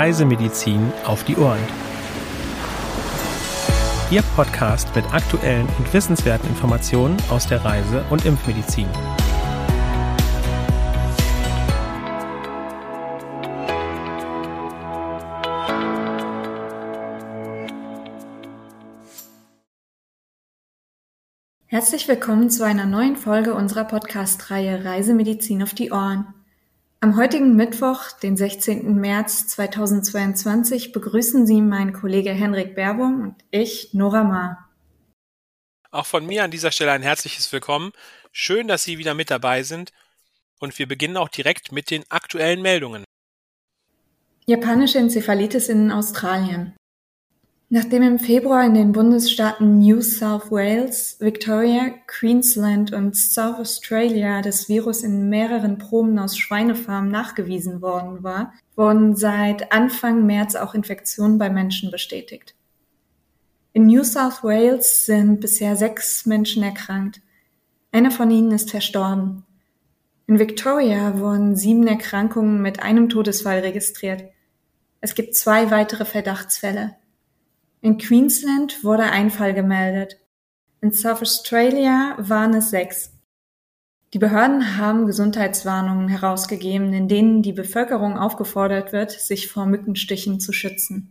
Reisemedizin auf die Ohren. Ihr Podcast mit aktuellen und wissenswerten Informationen aus der Reise- und Impfmedizin. Herzlich willkommen zu einer neuen Folge unserer Podcast-Reihe Reisemedizin auf die Ohren. Am heutigen Mittwoch, den 16. März 2022, begrüßen Sie mein Kollege Henrik Berbum und ich, Nora Ma. Auch von mir an dieser Stelle ein herzliches Willkommen. Schön, dass Sie wieder mit dabei sind. Und wir beginnen auch direkt mit den aktuellen Meldungen. Japanische Enzephalitis in Australien. Nachdem im Februar in den Bundesstaaten New South Wales, Victoria, Queensland und South Australia das Virus in mehreren Proben aus Schweinefarmen nachgewiesen worden war, wurden seit Anfang März auch Infektionen bei Menschen bestätigt. In New South Wales sind bisher sechs Menschen erkrankt. Einer von ihnen ist verstorben. In Victoria wurden sieben Erkrankungen mit einem Todesfall registriert. Es gibt zwei weitere Verdachtsfälle. In Queensland wurde ein Fall gemeldet. In South Australia waren es sechs. Die Behörden haben Gesundheitswarnungen herausgegeben, in denen die Bevölkerung aufgefordert wird, sich vor Mückenstichen zu schützen.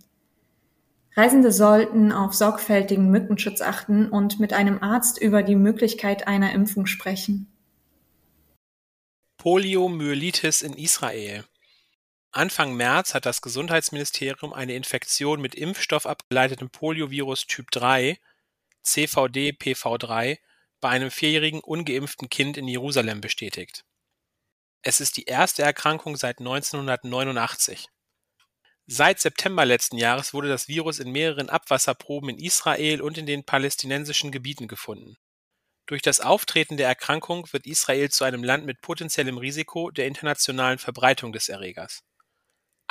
Reisende sollten auf sorgfältigen Mückenschutz achten und mit einem Arzt über die Möglichkeit einer Impfung sprechen. Poliomyelitis in Israel. Anfang März hat das Gesundheitsministerium eine Infektion mit impfstoffabgeleitetem Poliovirus Typ 3 (CVD-PV3) bei einem vierjährigen ungeimpften Kind in Jerusalem bestätigt. Es ist die erste Erkrankung seit 1989. Seit September letzten Jahres wurde das Virus in mehreren Abwasserproben in Israel und in den palästinensischen Gebieten gefunden. Durch das Auftreten der Erkrankung wird Israel zu einem Land mit potenziellem Risiko der internationalen Verbreitung des Erregers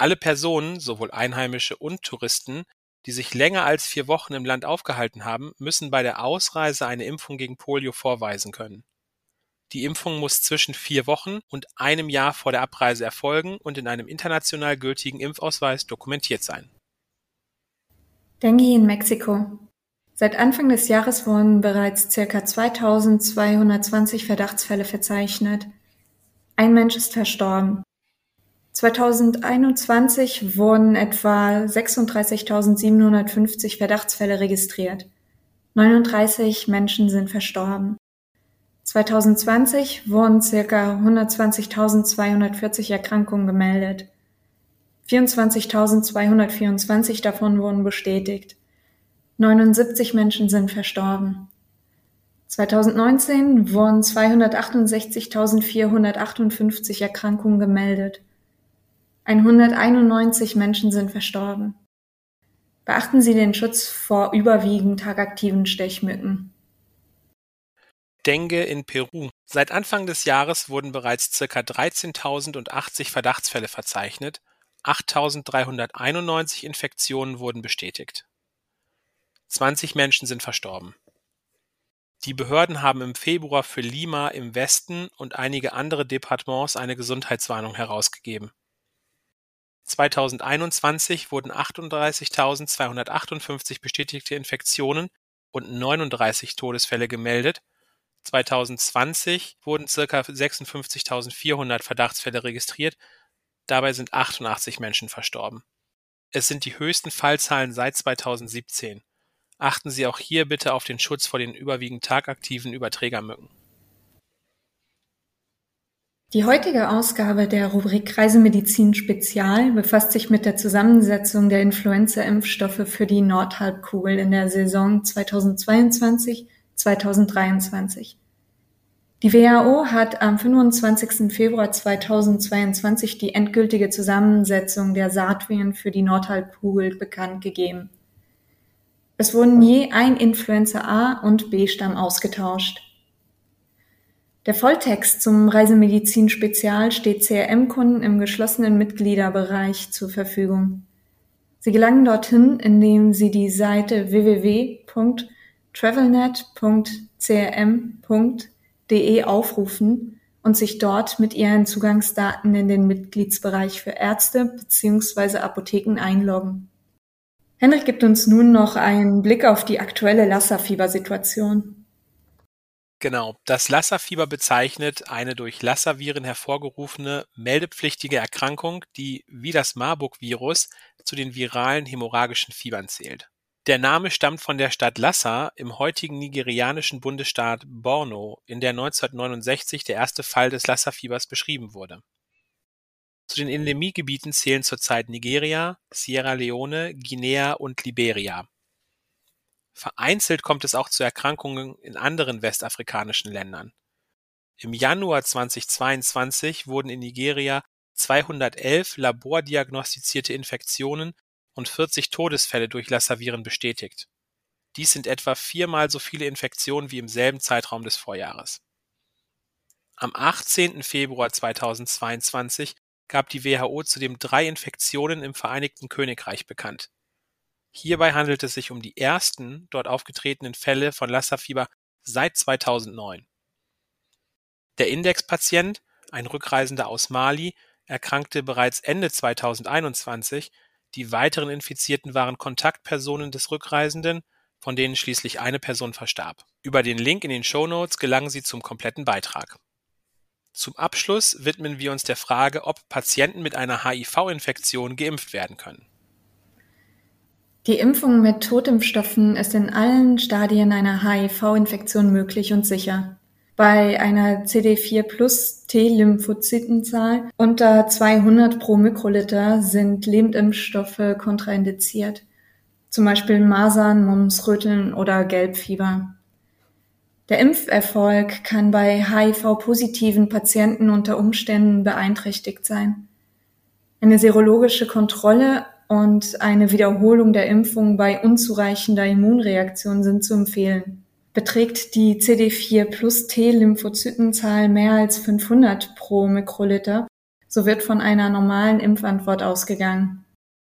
alle Personen, sowohl Einheimische und Touristen, die sich länger als vier Wochen im Land aufgehalten haben, müssen bei der Ausreise eine Impfung gegen Polio vorweisen können. Die Impfung muss zwischen vier Wochen und einem Jahr vor der Abreise erfolgen und in einem international gültigen Impfausweis dokumentiert sein. Dengue in Mexiko. Seit Anfang des Jahres wurden bereits ca. 2220 Verdachtsfälle verzeichnet. Ein Mensch ist verstorben. 2021 wurden etwa 36.750 Verdachtsfälle registriert. 39 Menschen sind verstorben. 2020 wurden ca. 120.240 Erkrankungen gemeldet. 24.224 davon wurden bestätigt. 79 Menschen sind verstorben. 2019 wurden 268.458 Erkrankungen gemeldet. 191 Menschen sind verstorben. Beachten Sie den Schutz vor überwiegend tagaktiven Stechmücken. Dengue in Peru. Seit Anfang des Jahres wurden bereits ca. 13.080 Verdachtsfälle verzeichnet, 8.391 Infektionen wurden bestätigt. 20 Menschen sind verstorben. Die Behörden haben im Februar für Lima im Westen und einige andere Departements eine Gesundheitswarnung herausgegeben. 2021 wurden 38.258 bestätigte Infektionen und 39 Todesfälle gemeldet, 2020 wurden ca. 56.400 Verdachtsfälle registriert, dabei sind 88 Menschen verstorben. Es sind die höchsten Fallzahlen seit 2017. Achten Sie auch hier bitte auf den Schutz vor den überwiegend tagaktiven Überträgermücken. Die heutige Ausgabe der Rubrik Reisemedizin Spezial befasst sich mit der Zusammensetzung der Influenza-Impfstoffe für die Nordhalbkugel in der Saison 2022-2023. Die WHO hat am 25. Februar 2022 die endgültige Zusammensetzung der Saatviren für die Nordhalbkugel bekannt gegeben. Es wurden je ein Influenza A und B-Stamm ausgetauscht. Der Volltext zum Reisemedizin-Spezial steht CRM-Kunden im geschlossenen Mitgliederbereich zur Verfügung. Sie gelangen dorthin, indem Sie die Seite www.travelnet.crm.de aufrufen und sich dort mit ihren Zugangsdaten in den Mitgliedsbereich für Ärzte bzw. Apotheken einloggen. Henrik gibt uns nun noch einen Blick auf die aktuelle Lassa-Fieber-Situation. Genau, das Lassa-Fieber bezeichnet eine durch Lassa-Viren hervorgerufene meldepflichtige Erkrankung, die wie das Marburg-Virus zu den viralen hämorrhagischen Fiebern zählt. Der Name stammt von der Stadt Lassa im heutigen nigerianischen Bundesstaat Borno, in der 1969 der erste Fall des Lassa-Fiebers beschrieben wurde. Zu den Endemiegebieten zählen zurzeit Nigeria, Sierra Leone, Guinea und Liberia. Vereinzelt kommt es auch zu Erkrankungen in anderen westafrikanischen Ländern. Im Januar 2022 wurden in Nigeria 211 labordiagnostizierte Infektionen und 40 Todesfälle durch Lassa-Viren bestätigt. Dies sind etwa viermal so viele Infektionen wie im selben Zeitraum des Vorjahres. Am 18. Februar 2022 gab die WHO zudem drei Infektionen im Vereinigten Königreich bekannt. Hierbei handelt es sich um die ersten dort aufgetretenen Fälle von Lassa-Fieber seit 2009. Der Indexpatient, ein Rückreisender aus Mali, erkrankte bereits Ende 2021 die weiteren Infizierten waren Kontaktpersonen des Rückreisenden, von denen schließlich eine Person verstarb. Über den Link in den Shownotes gelangen Sie zum kompletten Beitrag. Zum Abschluss widmen wir uns der Frage, ob Patienten mit einer HIV-Infektion geimpft werden können. Die Impfung mit Totimpfstoffen ist in allen Stadien einer HIV-Infektion möglich und sicher bei einer CD4-Plus-T-Lymphozytenzahl unter 200 pro Mikroliter sind Lebendimpfstoffe kontraindiziert, zum Beispiel Masern, Mumps, Röteln oder Gelbfieber. Der Impferfolg kann bei HIV-positiven Patienten unter Umständen beeinträchtigt sein. Eine serologische Kontrolle und eine Wiederholung der Impfung bei unzureichender Immunreaktion sind zu empfehlen. Beträgt die CD4-plus-T-Lymphozytenzahl mehr als 500 pro Mikroliter, so wird von einer normalen Impfantwort ausgegangen.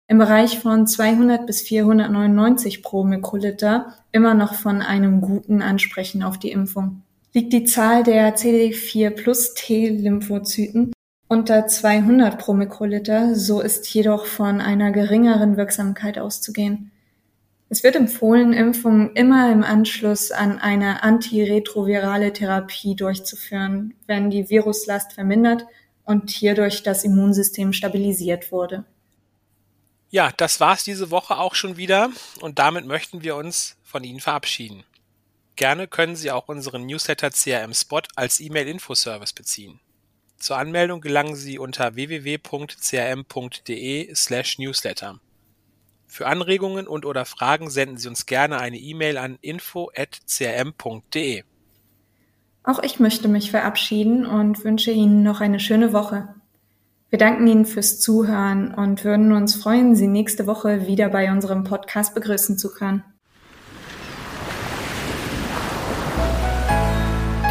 Im Bereich von 200 bis 499 pro Mikroliter immer noch von einem guten Ansprechen auf die Impfung. Liegt die Zahl der CD4-plus-T-Lymphozyten unter 200 pro Mikroliter, so ist jedoch von einer geringeren Wirksamkeit auszugehen. Es wird empfohlen, Impfungen immer im Anschluss an eine antiretrovirale Therapie durchzuführen, wenn die Viruslast vermindert und hierdurch das Immunsystem stabilisiert wurde. Ja, das war's diese Woche auch schon wieder und damit möchten wir uns von Ihnen verabschieden. Gerne können Sie auch unseren Newsletter CRM Spot als E-Mail-Infoservice beziehen. Zur Anmeldung gelangen Sie unter www.crm.de slash newsletter. Für Anregungen und/oder Fragen senden Sie uns gerne eine E-Mail an info@crm.de. Auch ich möchte mich verabschieden und wünsche Ihnen noch eine schöne Woche. Wir danken Ihnen fürs Zuhören und würden uns freuen, Sie nächste Woche wieder bei unserem Podcast begrüßen zu können.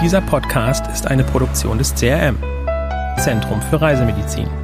Dieser Podcast ist eine Produktion des CRM, Zentrum für Reisemedizin.